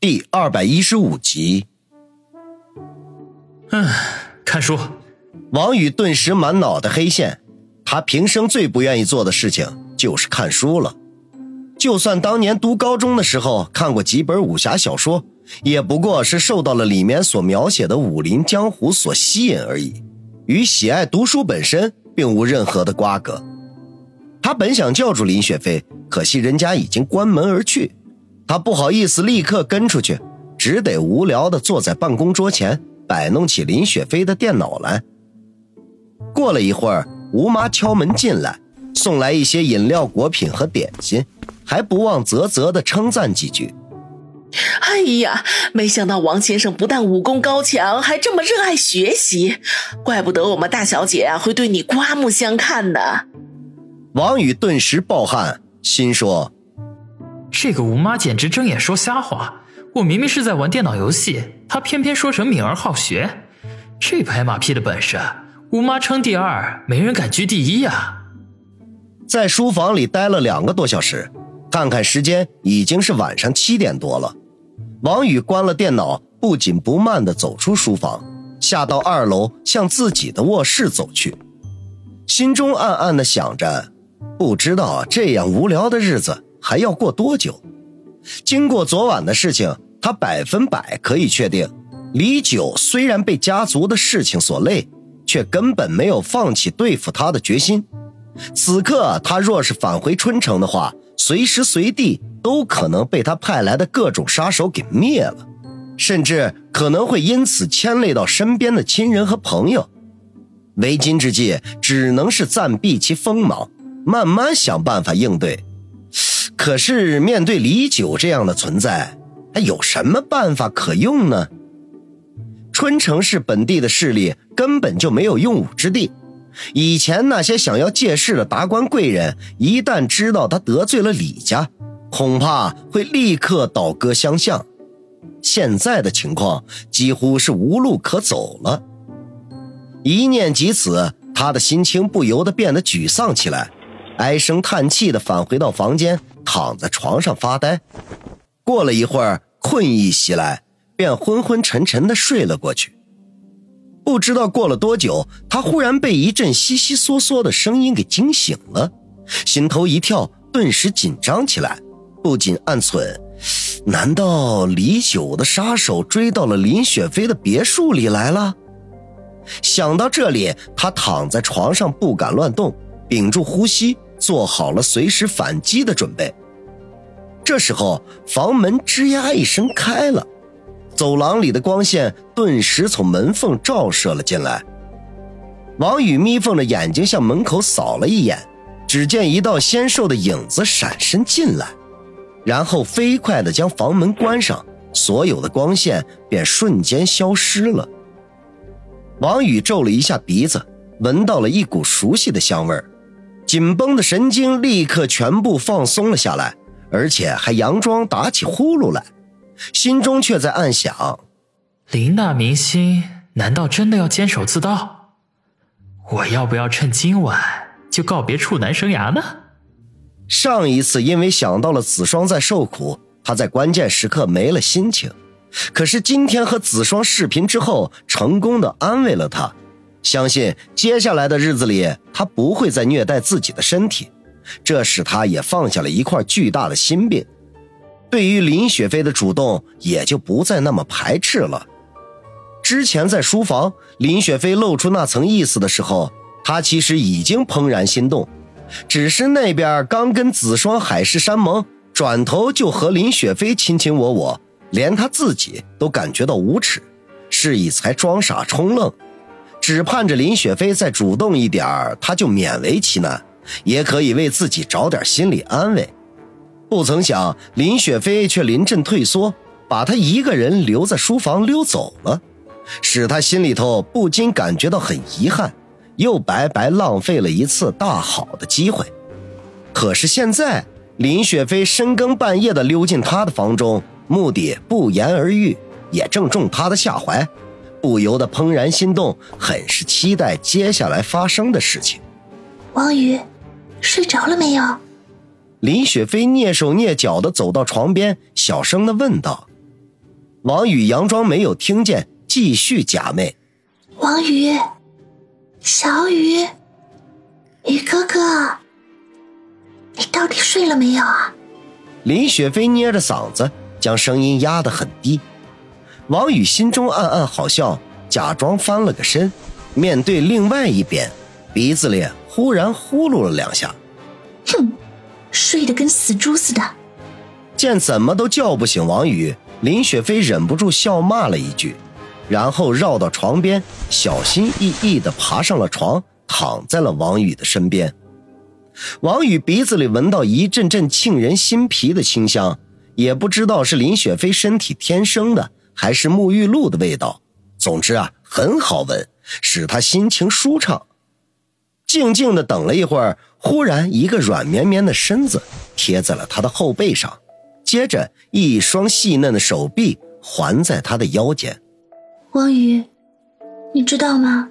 第二百一十五集。嗯，看书。王宇顿时满脑袋黑线。他平生最不愿意做的事情就是看书了。就算当年读高中的时候看过几本武侠小说，也不过是受到了里面所描写的武林江湖所吸引而已，与喜爱读书本身并无任何的瓜葛。他本想叫住林雪飞，可惜人家已经关门而去，他不好意思立刻跟出去，只得无聊的坐在办公桌前摆弄起林雪飞的电脑来。过了一会儿，吴妈敲门进来，送来一些饮料、果品和点心，还不忘啧啧的称赞几句。哎呀，没想到王先生不但武功高强，还这么热爱学习，怪不得我们大小姐啊会对你刮目相看呢。王宇顿时暴汗，心说：“这个吴妈简直睁眼说瞎话！我明明是在玩电脑游戏，她偏偏说成敏而好学，这拍马屁的本事，吴妈称第二，没人敢居第一呀！”在书房里待了两个多小时，看看时间，已经是晚上七点多了。王宇关了电脑，不紧不慢地走出书房，下到二楼，向自己的卧室走去，心中暗暗地想着。不知道这样无聊的日子还要过多久。经过昨晚的事情，他百分百可以确定，李九虽然被家族的事情所累，却根本没有放弃对付他的决心。此刻他若是返回春城的话，随时随地都可能被他派来的各种杀手给灭了，甚至可能会因此牵累到身边的亲人和朋友。为今之计，只能是暂避其锋芒。慢慢想办法应对，可是面对李九这样的存在，还有什么办法可用呢？春城市本地的势力根本就没有用武之地。以前那些想要借势的达官贵人，一旦知道他得罪了李家，恐怕会立刻倒戈相向。现在的情况几乎是无路可走了。一念及此，他的心情不由得变得沮丧起来。唉声叹气地返回到房间，躺在床上发呆。过了一会儿，困意袭来，便昏昏沉沉的睡了过去。不知道过了多久，他忽然被一阵悉悉嗦嗦的声音给惊醒了，心头一跳，顿时紧张起来，不禁暗忖：难道李九的杀手追到了林雪飞的别墅里来了？想到这里，他躺在床上不敢乱动，屏住呼吸。做好了随时反击的准备。这时候，房门吱呀一声开了，走廊里的光线顿时从门缝照射了进来。王宇眯缝着眼睛向门口扫了一眼，只见一道纤瘦的影子闪身进来，然后飞快地将房门关上，所有的光线便瞬间消失了。王宇皱了一下鼻子，闻到了一股熟悉的香味儿。紧绷的神经立刻全部放松了下来，而且还佯装打起呼噜来，心中却在暗想：林大明星难道真的要坚守自盗？我要不要趁今晚就告别处男生涯呢？上一次因为想到了子双在受苦，他在关键时刻没了心情，可是今天和子双视频之后，成功的安慰了他。相信接下来的日子里，他不会再虐待自己的身体，这使他也放下了一块巨大的心病。对于林雪飞的主动，也就不再那么排斥了。之前在书房，林雪飞露出那层意思的时候，他其实已经怦然心动，只是那边刚跟子双海誓山盟，转头就和林雪飞卿卿我我，连他自己都感觉到无耻，是以才装傻充愣。只盼着林雪飞再主动一点他就勉为其难，也可以为自己找点心理安慰。不曾想林雪飞却临阵退缩，把他一个人留在书房溜走了，使他心里头不禁感觉到很遗憾，又白白浪费了一次大好的机会。可是现在林雪飞深更半夜的溜进他的房中，目的不言而喻，也正中他的下怀。不由得怦然心动，很是期待接下来发生的事情。王宇，睡着了没有？林雪飞蹑手蹑脚的走到床边，小声的问道：“王宇佯装没有听见，继续假寐。王宇，小雨，雨哥哥，你到底睡了没有啊？林雪飞捏着嗓子，将声音压得很低。王宇心中暗暗好笑，假装翻了个身，面对另外一边，鼻子里忽然呼噜了两下。哼，睡得跟死猪似的。见怎么都叫不醒王宇，林雪飞忍不住笑骂了一句。然后绕到床边，小心翼翼地爬上了床，躺在了王宇的身边。王宇鼻子里闻到一阵阵沁人心脾的清香，也不知道是林雪飞身体天生的，还是沐浴露的味道。总之啊，很好闻，使他心情舒畅。静静的等了一会儿，忽然一个软绵绵的身子贴在了他的后背上，接着一双细嫩的手臂环在他的腰间。王宇，你知道吗？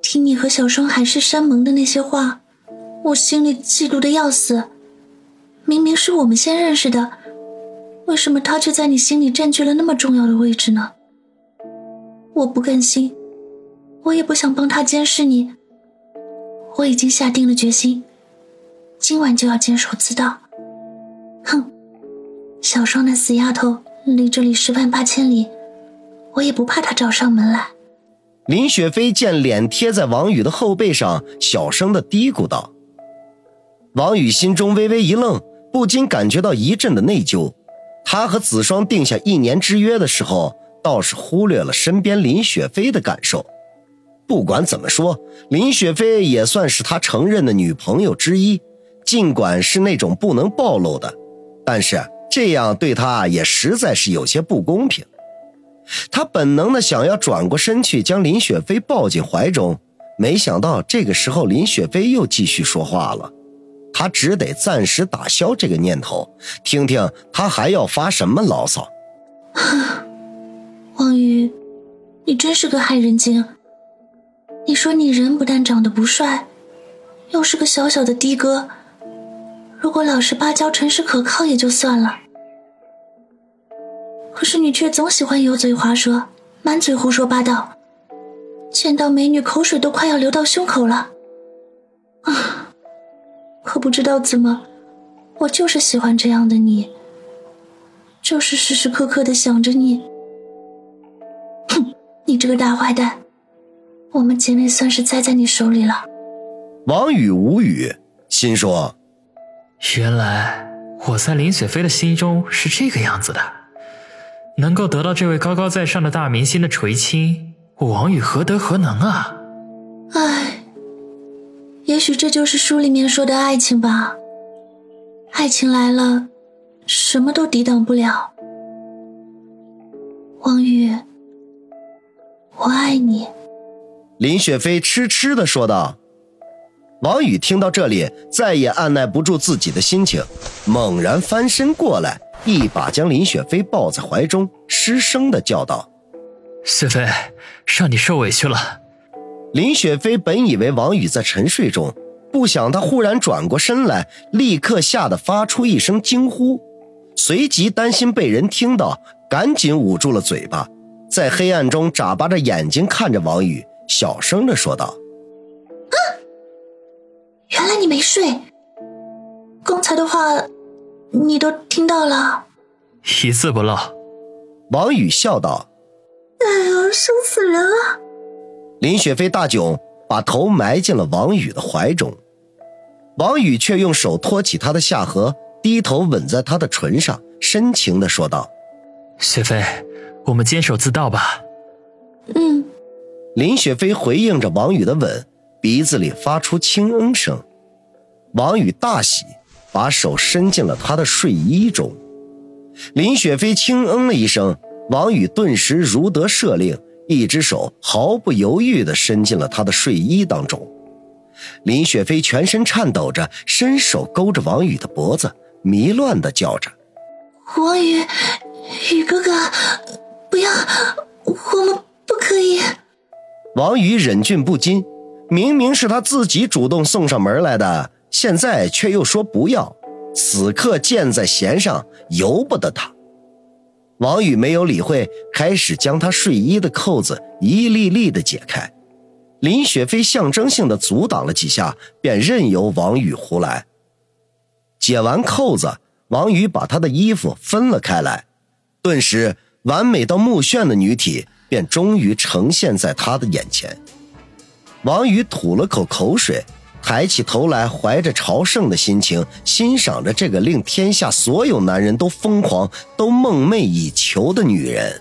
听你和小双海誓山盟的那些话，我心里嫉妒的要死。明明是我们先认识的，为什么他却在你心里占据了那么重要的位置呢？我不甘心，我也不想帮他监视你。我已经下定了决心，今晚就要监守自盗。哼，小双那死丫头离这里十万八千里。我也不怕她找上门来。林雪飞见脸贴在王宇的后背上，小声的嘀咕道：“王宇心中微微一愣，不禁感觉到一阵的内疚。他和子双定下一年之约的时候，倒是忽略了身边林雪飞的感受。不管怎么说，林雪飞也算是他承认的女朋友之一，尽管是那种不能暴露的，但是这样对他也实在是有些不公平。”他本能的想要转过身去将林雪飞抱进怀中，没想到这个时候林雪飞又继续说话了，他只得暂时打消这个念头，听听他还要发什么牢骚。王宇，你真是个害人精。说你人不但长得不帅，又是个小小的的哥，如果老实巴交、诚实可靠也就算了。可是你却总喜欢油嘴滑舌，满嘴胡说八道，见到美女口水都快要流到胸口了。啊！可不知道怎么，我就是喜欢这样的你，就是时时刻刻的想着你。哼！你这个大坏蛋，我们姐妹算是栽在你手里了。王宇无语，心说：原来我在林雪飞的心中是这个样子的。能够得到这位高高在上的大明星的垂青，我王宇何德何能啊？唉，也许这就是书里面说的爱情吧。爱情来了，什么都抵挡不了。王宇，我爱你。林雪飞痴痴的说道。王宇听到这里，再也按耐不住自己的心情，猛然翻身过来。一把将林雪飞抱在怀中，失声的叫道：“雪飞，让你受委屈了。”林雪飞本以为王宇在沉睡中，不想他忽然转过身来，立刻吓得发出一声惊呼，随即担心被人听到，赶紧捂住了嘴巴，在黑暗中眨巴着眼睛看着王宇，小声的说道：“啊，原来你没睡，刚才的话。”你都听到了，一字不漏。王宇笑道：“哎呦，生死人啊！”林雪飞大窘，把头埋进了王宇的怀中。王宇却用手托起她的下颌，低头吻在她的唇上，深情的说道：“雪飞，我们坚守自盗吧。”嗯。林雪飞回应着王宇的吻，鼻子里发出轻嗯声。王宇大喜。把手伸进了他的睡衣中，林雪飞轻嗯了一声，王宇顿时如得赦令，一只手毫不犹豫地伸进了他的睡衣当中。林雪飞全身颤抖着，伸手勾着王宇的脖子，迷乱地叫着：“王宇，宇哥哥，不要，我们不可以。”王宇忍俊不禁，明明是他自己主动送上门来的。现在却又说不要，此刻箭在弦上，由不得他。王宇没有理会，开始将他睡衣的扣子一粒粒的解开。林雪飞象征性的阻挡了几下，便任由王宇胡来。解完扣子，王宇把他的衣服分了开来，顿时完美到目眩的女体便终于呈现在他的眼前。王宇吐了口口水，抬起头来，怀着朝圣的心情欣赏着这个令天下所有男人都疯狂、都梦寐以求的女人。